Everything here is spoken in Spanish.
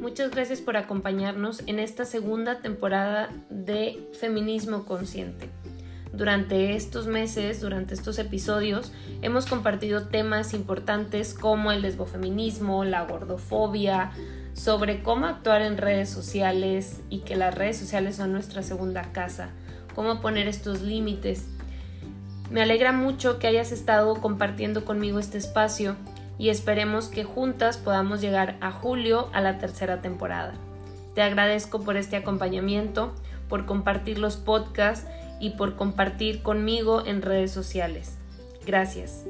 muchas gracias por acompañarnos en esta segunda temporada de Feminismo Consciente. Durante estos meses, durante estos episodios, hemos compartido temas importantes como el lesbofeminismo, la gordofobia, sobre cómo actuar en redes sociales y que las redes sociales son nuestra segunda casa, cómo poner estos límites. Me alegra mucho que hayas estado compartiendo conmigo este espacio y esperemos que juntas podamos llegar a julio a la tercera temporada. Te agradezco por este acompañamiento, por compartir los podcasts y por compartir conmigo en redes sociales. Gracias.